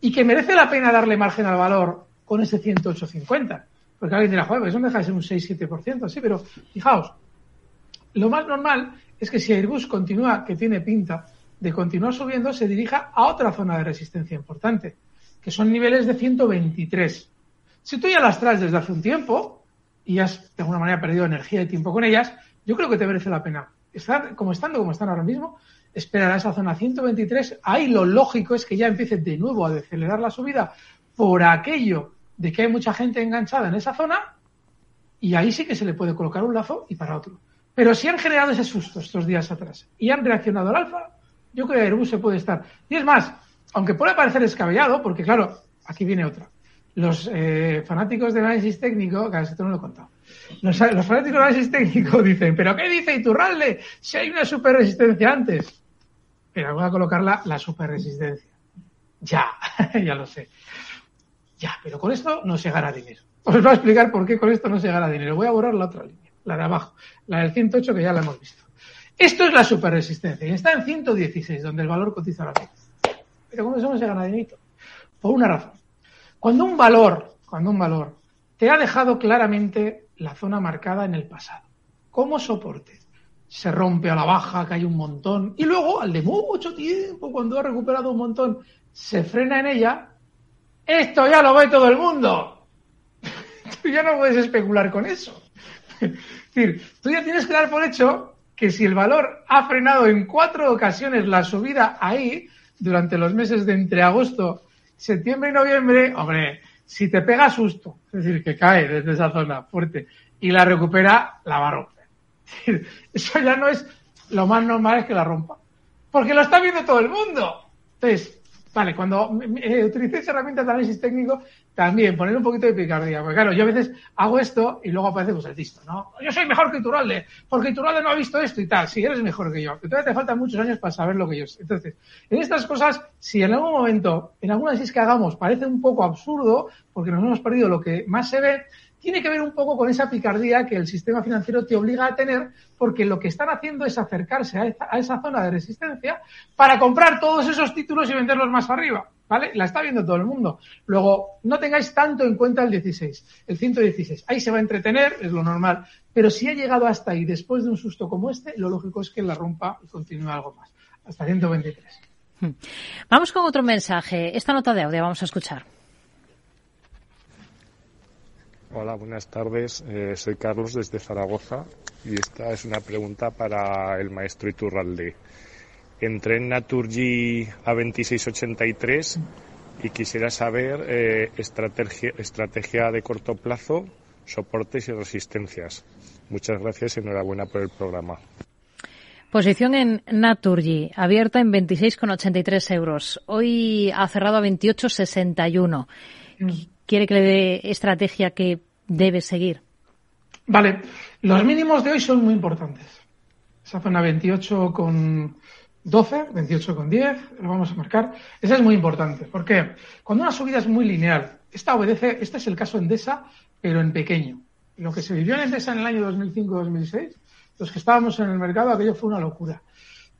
Speaker 2: y que merece la pena darle margen al valor con ese 108,50. Porque alguien dirá, joder, eso no deja de ser un 6-7%, sí, pero fijaos, lo más normal es que si Airbus continúa, que tiene pinta de continuar subiendo, se dirija a otra zona de resistencia importante, que son niveles de 123. Si tú ya las traes desde hace un tiempo y has de alguna manera perdido energía y tiempo con ellas, yo creo que te merece la pena. Estar como estando como están ahora mismo, esperar a esa zona 123. Ahí lo lógico es que ya empiece de nuevo a decelerar la subida por aquello de que hay mucha gente enganchada en esa zona y ahí sí que se le puede colocar un lazo y para otro. Pero si han generado ese susto estos días atrás y han reaccionado al alfa, yo creo que Airbus se puede estar. Y es más, aunque puede parecer descabellado, porque claro, aquí viene otra. Los eh, fanáticos de análisis técnico, que esto no lo he contado, los, los, fanáticos de análisis técnico dicen, ¿pero qué dice Iturralde? Si hay una super resistencia antes. Pero voy a colocar la, la super resistencia. Ya, ya lo sé. Ya, pero con esto no se gana dinero. Os voy a explicar por qué con esto no se gana dinero. Voy a borrar la otra línea, la de abajo, la del 108 que ya la hemos visto. Esto es la superresistencia y está en 116, donde el valor cotiza ahora mismo. Pero con eso no se gana dinero. Por una razón. Cuando un valor, cuando un valor te ha dejado claramente la zona marcada en el pasado, como soporte, se rompe a la baja, cae un montón, y luego, al de mucho tiempo, cuando ha recuperado un montón, se frena en ella, esto ya lo ve todo el mundo. tú ya no puedes especular con eso. es decir, tú ya tienes que dar por hecho que si el valor ha frenado en cuatro ocasiones la subida ahí, durante los meses de entre agosto, septiembre y noviembre, hombre, si te pega susto, es decir, que cae desde esa zona fuerte y la recupera, la romper. Eso ya no es lo más normal es que la rompa. Porque lo está viendo todo el mundo. Entonces, vale, cuando eh, utilicéis herramientas de análisis técnico, también poner un poquito de picardía. Porque claro, yo a veces hago esto y luego aparece pues el listo, ¿no? Yo soy mejor que Iturralde, porque Iturralde no ha visto esto y tal. Sí, eres mejor que yo. Todavía te faltan muchos años para saber lo que yo sé. Entonces, en estas cosas, si en algún momento, en alguna análisis que hagamos, parece un poco absurdo, porque nos hemos perdido lo que más se ve, tiene que ver un poco con esa picardía que el sistema financiero te obliga a tener, porque lo que están haciendo es acercarse a esa, zona de resistencia para comprar todos esos títulos y venderlos más arriba. ¿Vale? La está viendo todo el mundo. Luego, no tengáis tanto en cuenta el 16, el 116. Ahí se va a entretener, es lo normal. Pero si ha llegado hasta ahí después de un susto como este, lo lógico es que la rompa y continúe algo más. Hasta 123.
Speaker 1: Vamos con otro mensaje. Esta nota de audio vamos a escuchar.
Speaker 6: Hola, buenas tardes. Eh, soy Carlos desde Zaragoza y esta es una pregunta para el maestro Iturralde. Entré en Naturgy a 2683 y quisiera saber eh, estrategia, estrategia de corto plazo, soportes y resistencias. Muchas gracias y enhorabuena por el programa.
Speaker 1: Posición en Naturgy, abierta en 26,83 euros. Hoy ha cerrado a 28,61. ¿Quiere que le dé estrategia que debe seguir?
Speaker 2: Vale, los mínimos de hoy son muy importantes. Esa zona 28 con 12, 28 con 10, lo vamos a marcar. Esa es muy importante. ¿Por qué? Cuando una subida es muy lineal, esta obedece, este es el caso Endesa, pero en pequeño. Lo que se vivió en Endesa en el año 2005-2006 los que estábamos en el mercado, aquello fue una locura.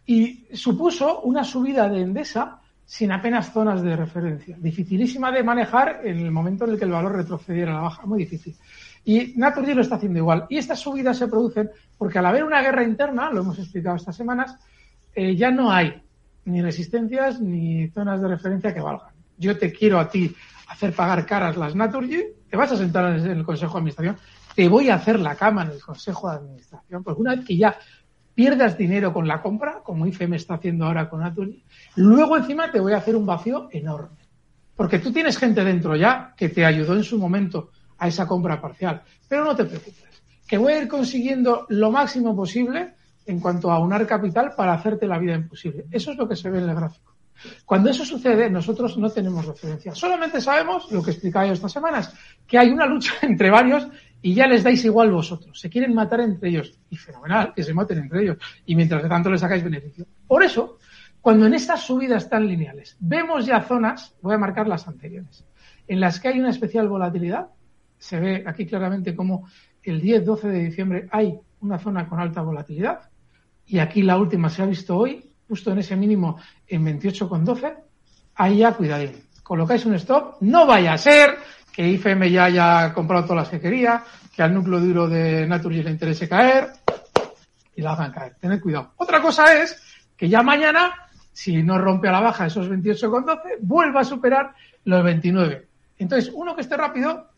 Speaker 2: Y supuso una subida de Endesa sin apenas zonas de referencia. Dificilísima de manejar en el momento en el que el valor retrocediera a la baja, muy difícil. Y Naturgy lo está haciendo igual. Y estas subidas se producen porque al haber una guerra interna, lo hemos explicado estas semanas, eh, ya no hay ni resistencias ni zonas de referencia que valgan. Yo te quiero a ti hacer pagar caras las Naturgy, te vas a sentar en el Consejo de Administración, te voy a hacer la cama en el Consejo de Administración, porque una vez que ya pierdas dinero con la compra, como IFEM está haciendo ahora con Naturgy, luego encima te voy a hacer un vacío enorme. Porque tú tienes gente dentro ya que te ayudó en su momento a esa compra parcial. Pero no te preocupes, que voy a ir consiguiendo lo máximo posible en cuanto a unar capital para hacerte la vida imposible. Eso es lo que se ve en el gráfico. Cuando eso sucede, nosotros no tenemos referencia. Solamente sabemos, lo que explicaba yo estas semanas, que hay una lucha entre varios y ya les dais igual vosotros. Se quieren matar entre ellos. Y fenomenal, que se maten entre ellos. Y mientras tanto les sacáis beneficio. Por eso, cuando en estas subidas tan lineales vemos ya zonas, voy a marcar las anteriores, en las que hay una especial volatilidad, se ve aquí claramente como el 10-12 de diciembre hay una zona con alta volatilidad y aquí la última se ha visto hoy, justo en ese mínimo en 28,12, ahí ya cuidadín. Colocáis un stop, no vaya a ser que IFM ya haya comprado todas las que quería, que al núcleo duro de Naturgy le interese caer y la hagan caer. Tened cuidado. Otra cosa es que ya mañana, si no rompe a la baja esos 28,12, vuelva a superar los 29. Entonces, uno que esté rápido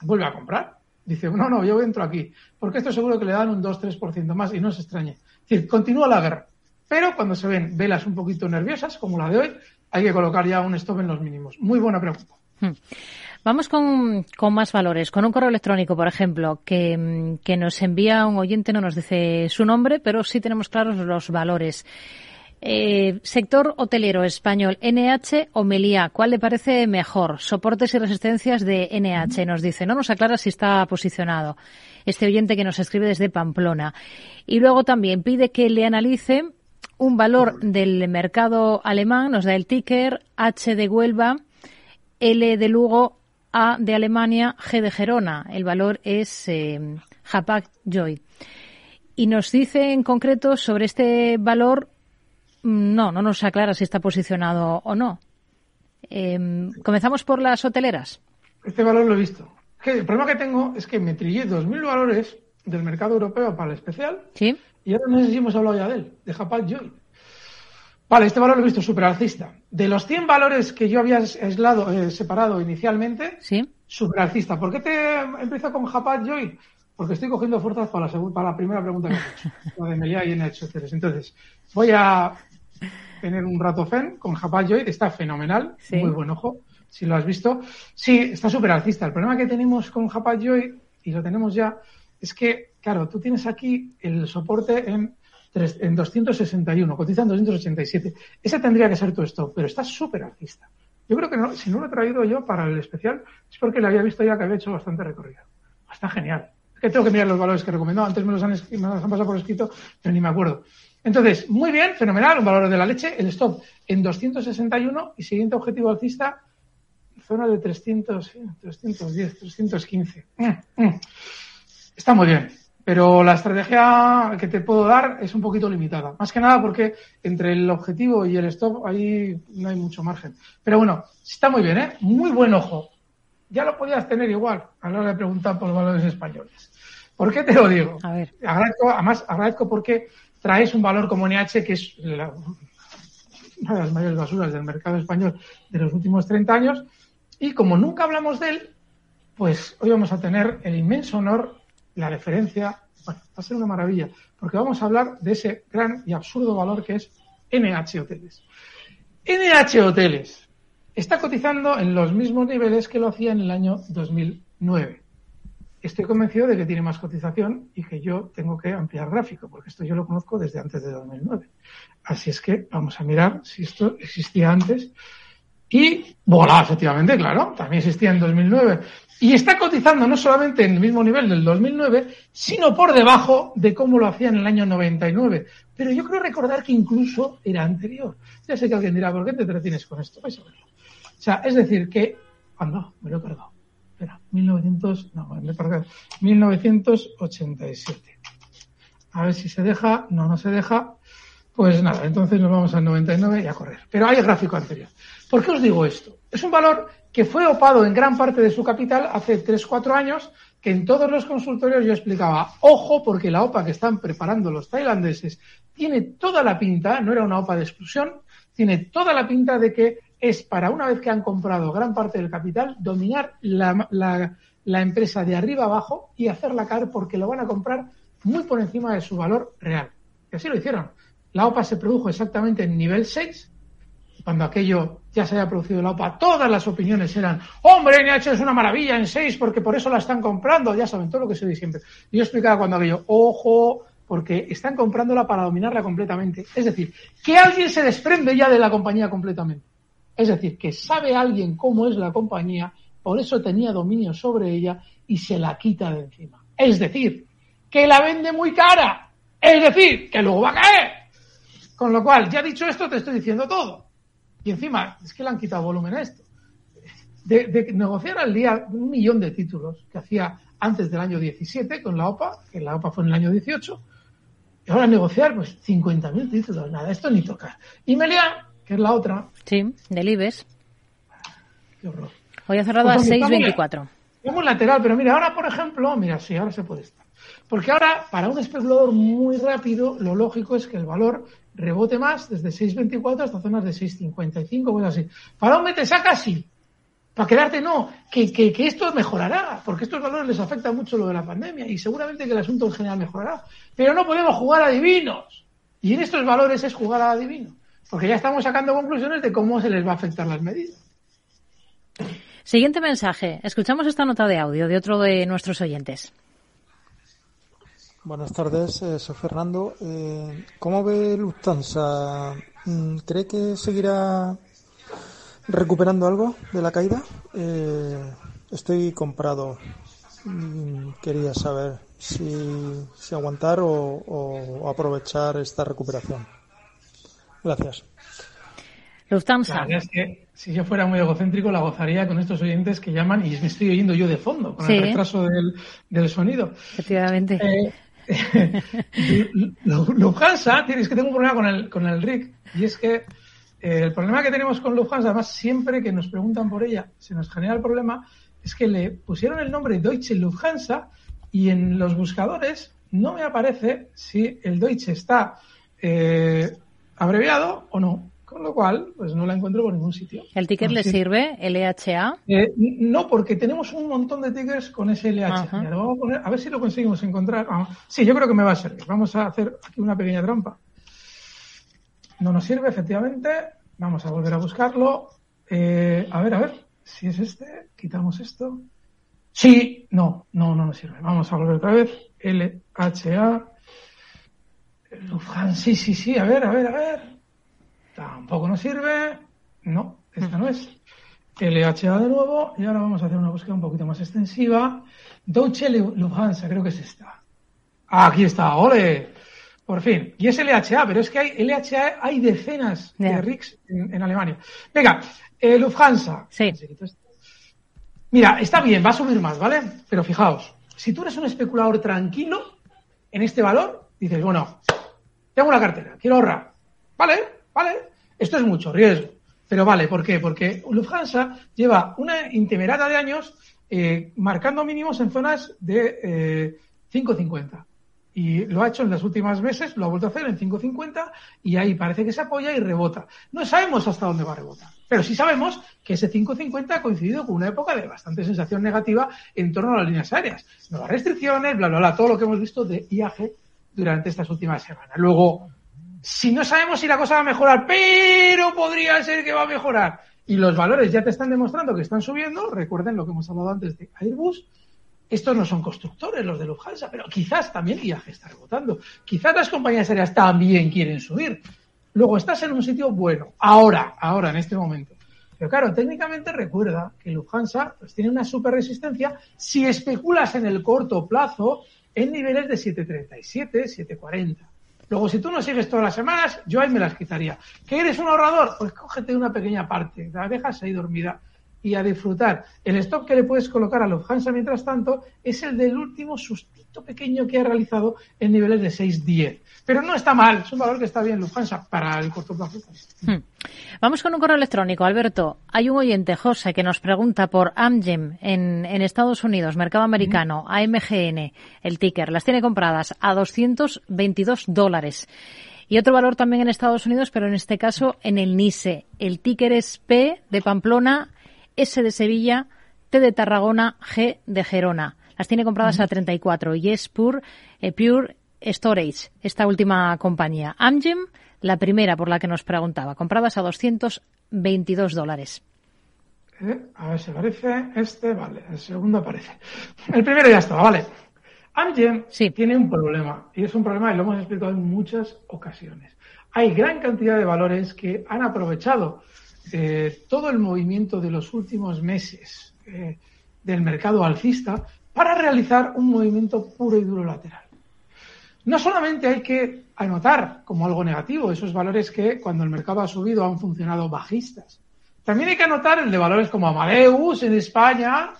Speaker 2: vuelve a comprar. Dice, no, no, yo entro aquí, porque esto seguro que le dan un 2-3% más y no se extrañe. Es decir, continúa la guerra. Pero cuando se ven velas un poquito nerviosas, como la de hoy, hay que colocar ya un stop en los mínimos. Muy buena pregunta. Hmm.
Speaker 1: Vamos con, más valores. Con un correo electrónico, por ejemplo, que, que nos envía un oyente, no nos dice su nombre, pero sí tenemos claros los valores. Eh, sector hotelero español, NH o Meliá, ¿cuál le parece mejor? Soportes y resistencias de NH, nos dice. No nos aclara si está posicionado. Este oyente que nos escribe desde Pamplona. Y luego también pide que le analice un valor del mercado alemán, nos da el ticker H de Huelva, L de Lugo, A de Alemania, G de Gerona. El valor es eh, Hapag Joy. Y nos dice en concreto sobre este valor no, no nos aclara si está posicionado o no. Em, Comenzamos por las hoteleras.
Speaker 2: Este valor lo he visto. el problema que tengo es que me trillé 2.000 valores del mercado europeo para el especial.
Speaker 1: Sí.
Speaker 2: Y ahora no sé si hemos hablado ya de él, de Japal Joy. Vale, este valor lo he visto súper alcista. De los 100 valores que yo había aislado, eh, separado inicialmente,
Speaker 1: ¿Sí?
Speaker 2: súper alcista. ¿Por qué te empiezo con Japal Joy? Porque estoy cogiendo fuerzas para la, para la primera pregunta que he hecho, la de Melia y NH Entonces, voy a tener un rato fen con Joy, está fenomenal, muy buen ojo, si lo has visto. Sí, está súper alcista. El problema que tenemos con Joy, y lo tenemos ya, es que, claro, tú tienes aquí el soporte en, en 261, cotiza en 287. Ese tendría que ser tu stop, pero está súper alcista. Yo creo que si no lo he traído yo para el especial, es porque le había visto ya que había hecho bastante recorrido. Está genial. Es que tengo que mirar los valores que recomendó. Antes me los han, me los han pasado por escrito, pero ni me acuerdo. Entonces, muy bien, fenomenal, un valor de la leche, el stop en 261 y siguiente objetivo alcista, zona de 300, 310, 315. Está muy bien, pero la estrategia que te puedo dar es un poquito limitada. Más que nada porque entre el objetivo y el stop ahí no hay mucho margen. Pero bueno, está muy bien, ¿eh? Muy buen ojo. Ya lo podías tener igual a la hora de preguntar por los valores españoles. ¿Por qué te lo digo?
Speaker 1: A ver.
Speaker 2: Agradezco, además, agradezco porque traes un valor como NH, que es una de las mayores basuras del mercado español de los últimos 30 años, y como nunca hablamos de él, pues hoy vamos a tener el inmenso honor, la referencia, bueno, va a ser una maravilla, porque vamos a hablar de ese gran y absurdo valor que es NH Hoteles. NH Hoteles está cotizando en los mismos niveles que lo hacía en el año 2009 estoy convencido de que tiene más cotización y que yo tengo que ampliar gráfico, porque esto yo lo conozco desde antes de 2009. Así es que vamos a mirar si esto existía antes. Y, voilà, efectivamente, claro, también existía en 2009. Y está cotizando no solamente en el mismo nivel del 2009, sino por debajo de cómo lo hacía en el año 99. Pero yo creo recordar que incluso era anterior. Ya sé que alguien dirá, ¿por qué te entretienes con esto? Vais a verlo. O sea, es decir, que, anda, me lo he cargado espera, 1900, no, 1987. A ver si se deja. No, no se deja. Pues nada, entonces nos vamos al 99 y a correr. Pero hay el gráfico anterior. ¿Por qué os digo esto? Es un valor que fue opado en gran parte de su capital hace 3-4 años, que en todos los consultorios yo explicaba, ojo, porque la OPA que están preparando los tailandeses tiene toda la pinta, no era una OPA de exclusión, tiene toda la pinta de que es para una vez que han comprado gran parte del capital, dominar la, la empresa de arriba abajo y hacerla caer porque lo van a comprar muy por encima de su valor real. Y así lo hicieron. La OPA se produjo exactamente en nivel 6. Cuando aquello ya se había producido la OPA, todas las opiniones eran, hombre, NH es una maravilla en 6 porque por eso la están comprando. Ya saben, todo lo que se dice siempre. Yo explicaba cuando aquello, ojo, porque están comprándola para dominarla completamente. Es decir, que alguien se desprende ya de la compañía completamente. Es decir, que sabe alguien cómo es la compañía, por eso tenía dominio sobre ella y se la quita de encima. Es decir, que la vende muy cara. Es decir, que luego va a caer. Con lo cual, ya dicho esto, te estoy diciendo todo. Y encima, es que le han quitado volumen a esto. De, negociar al día un millón de títulos que hacía antes del año 17 con la OPA, que la OPA fue en el año 18, y ahora negociar pues 50.000 títulos, nada, esto ni toca. Y Melia, que es la otra.
Speaker 1: Sí, del IBEX.
Speaker 2: Qué horror.
Speaker 1: Hoy ha cerrado pues, a 6.24.
Speaker 2: Vamos lateral, pero mira, ahora por ejemplo, mira, sí, ahora se puede estar. Porque ahora, para un especulador muy rápido, lo lógico es que el valor rebote más desde 6.24 hasta zonas de 6.55, o así. Para un mete saca, sí. Para quedarte, no. Que, que, que, esto mejorará, porque estos valores les afecta mucho lo de la pandemia y seguramente que el asunto en general mejorará. Pero no podemos jugar a divinos. Y en estos valores es jugar a adivino. Porque ya estamos sacando conclusiones de cómo se les va a afectar las medidas.
Speaker 1: Siguiente mensaje. Escuchamos esta nota de audio de otro de nuestros oyentes.
Speaker 7: Buenas tardes, eh, soy Fernando. Eh, ¿Cómo ve Lufthansa? Mm, ¿Cree que seguirá recuperando algo de la caída? Eh, estoy comprado. Mm, quería saber si, si aguantar o, o, aprovechar esta recuperación. Gracias.
Speaker 1: Lufthansa.
Speaker 2: es que si yo fuera muy egocéntrico la gozaría con estos oyentes que llaman y me estoy oyendo yo de fondo con el retraso del, del sonido.
Speaker 1: Efectivamente.
Speaker 2: Lufthansa, tienes que tengo un problema con el, con el RIC, y es que eh, el problema que tenemos con Lufthansa, además siempre que nos preguntan por ella, se nos genera el problema, es que le pusieron el nombre Deutsche Lufthansa y en los buscadores no me aparece si el Deutsche está eh, abreviado o no. Con lo cual, pues no la encuentro por ningún sitio.
Speaker 1: ¿El ticket le sirve, LHA?
Speaker 2: Eh, no, porque tenemos un montón de tickets con ese LHA. vamos a, poner, a ver si lo conseguimos encontrar. Sí, yo creo que me va a servir. Vamos a hacer aquí una pequeña trampa. No nos sirve, efectivamente. Vamos a volver a buscarlo. Eh, a ver, a ver. Si es este, quitamos esto. Sí, no, no, no nos sirve. Vamos a volver otra vez. LHA. Lufthansa, sí, sí, sí. A ver, a ver, a ver. Tampoco nos sirve. No, esta no es. LHA de nuevo. Y ahora vamos a hacer una búsqueda un poquito más extensiva. Deutsche Lufthansa, creo que es esta. Aquí está, ole. Por fin. Y es LHA, pero es que hay LHA, hay decenas de RICs en, Alemania. Venga, eh, Lufthansa.
Speaker 1: Sí.
Speaker 2: Mira, está bien, va a subir más, ¿vale? Pero fijaos, si tú eres un especulador tranquilo en este valor, dices, bueno, tengo una cartera, quiero ahorrar. ¿Vale? ¿Vale? Esto es mucho riesgo. Pero vale, ¿por qué? Porque Lufthansa lleva una intemerata de años eh, marcando mínimos en zonas de eh, 5.50. Y lo ha hecho en las últimas veces, lo ha vuelto a hacer en 5.50 y ahí parece que se apoya y rebota. No sabemos hasta dónde va a rebotar, pero sí sabemos que ese 5.50 ha coincidido con una época de bastante sensación negativa en torno a las líneas aéreas. Nuevas restricciones, bla, bla, bla, todo lo que hemos visto de IAG durante estas últimas semanas. Luego, si no sabemos si la cosa va a mejorar, pero podría ser que va a mejorar, y los valores ya te están demostrando que están subiendo, recuerden lo que hemos hablado antes de Airbus, estos no son constructores, los de Lufthansa, pero quizás también IAG está rebotando. Quizás las compañías aéreas también quieren subir. Luego estás en un sitio bueno, ahora, ahora, en este momento. Pero claro, técnicamente recuerda que Lufthansa pues, tiene una super resistencia si especulas en el corto plazo en niveles de 737, 740. Luego, si tú no sigues todas las semanas, yo ahí me las quitaría. ¿Que eres un ahorrador? Pues cógete una pequeña parte, la dejas ahí dormida y a disfrutar. El stop que le puedes colocar a Lufthansa mientras tanto es el del último sustito pequeño que ha realizado en niveles de 6.10. Pero no está mal, es un valor que está bien Lufthansa para el corto plazo.
Speaker 1: Hmm. Vamos con un correo electrónico, Alberto. Hay un oyente, José, que nos pregunta por Amgem en, Estados Unidos, mercado americano, AMGN, el ticker. Las tiene compradas a 222 dólares. Y otro valor también en Estados Unidos, pero en este caso en el NISE. El ticker es P de Pamplona, S de Sevilla, T de Tarragona, G de Gerona. Las tiene compradas a 34 y es Pure, eh, Pure Storage, esta última compañía. Amgem, la primera por la que nos preguntaba, compradas a 222 dólares.
Speaker 2: Eh, a ver si aparece este, vale, el segundo aparece. El primero ya estaba, vale. Amgen tiene un problema, y es un problema y lo hemos explicado en muchas ocasiones. Hay gran cantidad de valores que han aprovechado eh, todo el movimiento de los últimos meses eh, del mercado alcista para realizar un movimiento puro y duro lateral. No solamente hay que anotar como algo negativo esos valores que cuando el mercado ha subido han funcionado bajistas. También hay que anotar el de valores como Amadeus en España,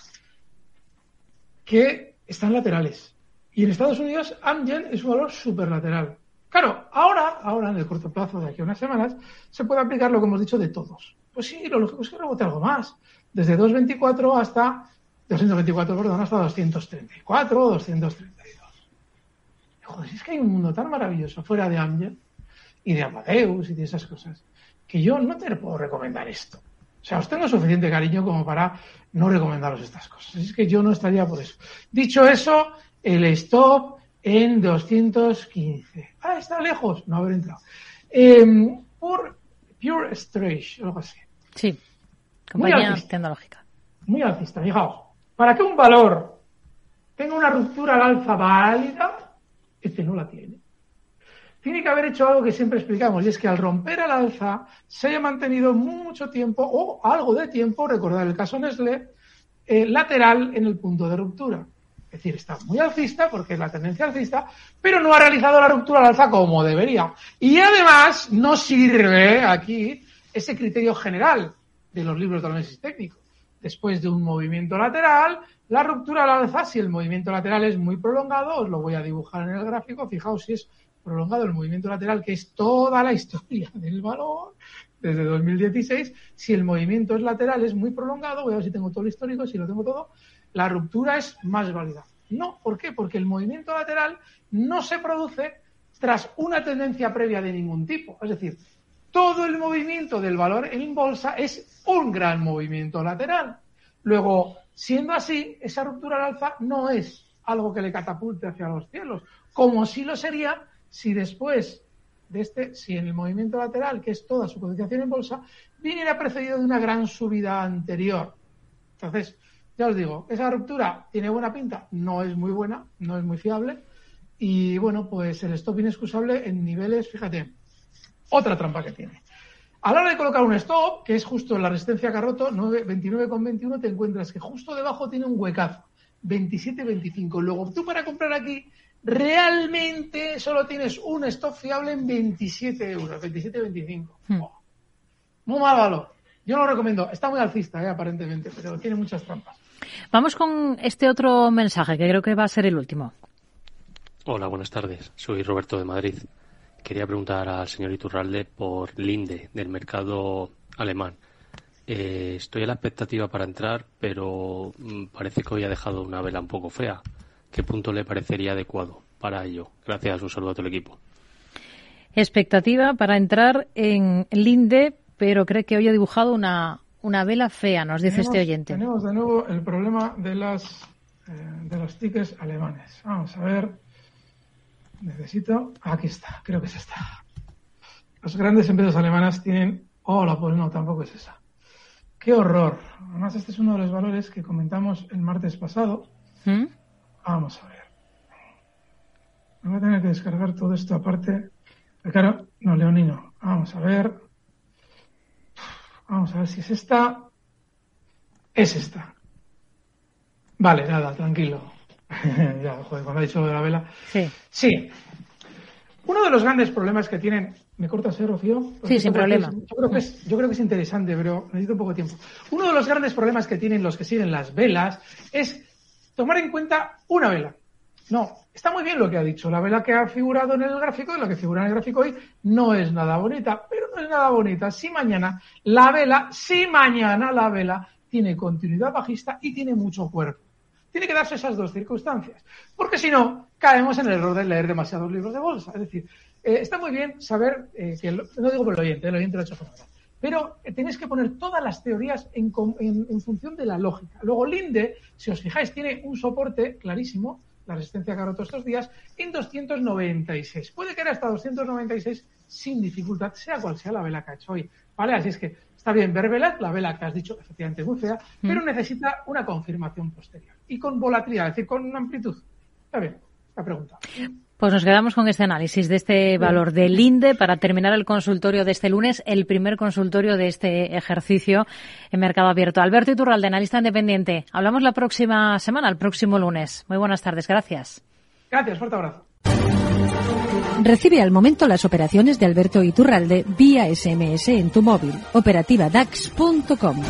Speaker 2: que están laterales. Y en Estados Unidos, Amgen es un valor superlateral. Claro, ahora, ahora en el corto plazo de aquí a unas semanas, se puede aplicar lo que hemos dicho de todos. Pues sí, lo lógico es que rebote algo más. Desde 224 hasta 224, perdón, hasta 234, 232. Joder, es que hay un mundo tan maravilloso fuera de Amgen y de Amadeus y de esas cosas que yo no te puedo recomendar esto. O sea, os tengo suficiente cariño como para no recomendaros estas cosas. Es que yo no estaría por eso. Dicho eso, el stop en 215. Ah, está lejos, no haber entrado. Eh, por Pure Strange, algo así.
Speaker 1: Sí, compañía tecnológica.
Speaker 2: Muy alcista, fijaos. Para que un valor tenga una ruptura al alza válida, este no la tiene. Tiene que haber hecho algo que siempre explicamos, y es que al romper al alza se haya mantenido mucho tiempo o algo de tiempo, recordar el caso Nestlé, eh, lateral en el punto de ruptura. Es decir, está muy alcista porque es la tendencia alcista, pero no ha realizado la ruptura al alza como debería. Y además no sirve aquí ese criterio general de los libros de análisis técnico. Después de un movimiento lateral, la ruptura al alza, si el movimiento lateral es muy prolongado, os lo voy a dibujar en el gráfico, fijaos si es prolongado el movimiento lateral, que es toda la historia del valor desde 2016, si el movimiento es lateral, es muy prolongado, voy a ver si tengo todo el histórico, si lo tengo todo, la ruptura es más válida. No, ¿por qué? Porque el movimiento lateral no se produce tras una tendencia previa de ningún tipo. Es decir, todo el movimiento del valor en bolsa es un gran movimiento lateral. Luego, siendo así, esa ruptura al alza no es algo que le catapulte hacia los cielos, como sí lo sería si después de este, si en el movimiento lateral, que es toda su cotización en bolsa, viniera precedido de una gran subida anterior. Entonces, ya os digo, esa ruptura tiene buena pinta, no es muy buena, no es muy fiable. Y bueno, pues el stop inexcusable en niveles, fíjate, otra trampa que tiene. A la hora de colocar un stop, que es justo la resistencia que ha roto, 29,21, te encuentras que justo debajo tiene un huecazo, 27,25. Luego tú para comprar aquí, realmente solo tienes un stop fiable en 27 euros, 27,25. Hmm. Muy mal valor. Yo no lo recomiendo. Está muy alcista, eh, aparentemente, pero tiene muchas trampas.
Speaker 1: Vamos con este otro mensaje que creo que va a ser el último.
Speaker 8: Hola, buenas tardes. Soy Roberto de Madrid. Quería preguntar al señor Iturralde por Linde, del mercado alemán. Eh, estoy a la expectativa para entrar, pero mm, parece que hoy ha dejado una vela un poco fea. ¿Qué punto le parecería adecuado para ello? Gracias, un saludo a todo el equipo.
Speaker 1: Expectativa para entrar en Linde, pero cree que hoy ha dibujado una, una vela fea, nos dice este oyente.
Speaker 2: Tenemos de nuevo el problema de las eh, de los tickets alemanes. Vamos a ver. Necesito. Aquí está, creo que es esta. Las grandes empresas alemanas tienen. Oh, la pues no, tampoco es esa. ¡Qué horror! Además, este es uno de los valores que comentamos el martes pasado. ¿Mm? Vamos a ver. Me voy a tener que descargar todo esto aparte. Pero claro, no, Leonino. Vamos a ver. Vamos a ver si es esta. Es esta. Vale, nada, tranquilo. ya, joder, cuando ha dicho de la vela.
Speaker 1: Sí.
Speaker 2: Sí. Uno de los grandes problemas que tienen. ¿Me cortas, eh, Rocío?
Speaker 1: Sí, sin problema.
Speaker 2: yo, creo que es, yo creo que es interesante, pero necesito un poco de tiempo. Uno de los grandes problemas que tienen los que siguen las velas es tomar en cuenta una vela. No, está muy bien lo que ha dicho. La vela que ha figurado en el gráfico, la que figura en el gráfico hoy, no es nada bonita, pero no es nada bonita. Si mañana la vela, si mañana la vela tiene continuidad bajista y tiene mucho cuerpo. Tiene que darse esas dos circunstancias. Porque si no, caemos en el error de leer demasiados libros de bolsa. Es decir, eh, está muy bien saber eh, que, no digo por el oyente, el oyente lo ha hecho fenomenal, pero eh, tenéis que poner todas las teorías en, en, función de la lógica. Luego, Linde, si os fijáis, tiene un soporte clarísimo, la resistencia que ha roto estos días, en 296. Puede caer hasta 296 sin dificultad, sea cual sea la vela que ha hecho hoy. ¿Vale? Así es que está bien ver velas, la vela que has dicho efectivamente es muy fea, mm. pero necesita una confirmación posterior. Y con volatilidad, es decir, con amplitud. Está bien, la pregunta.
Speaker 1: Pues nos quedamos con este análisis de este valor del INDE para terminar el consultorio de este lunes, el primer consultorio de este ejercicio en mercado abierto. Alberto Iturralde, analista independiente. Hablamos la próxima semana, el próximo lunes. Muy buenas tardes, gracias.
Speaker 2: Gracias, fuerte abrazo.
Speaker 9: Recibe al momento las operaciones de Alberto Iturralde vía SMS en tu móvil. Operativa DAX.com.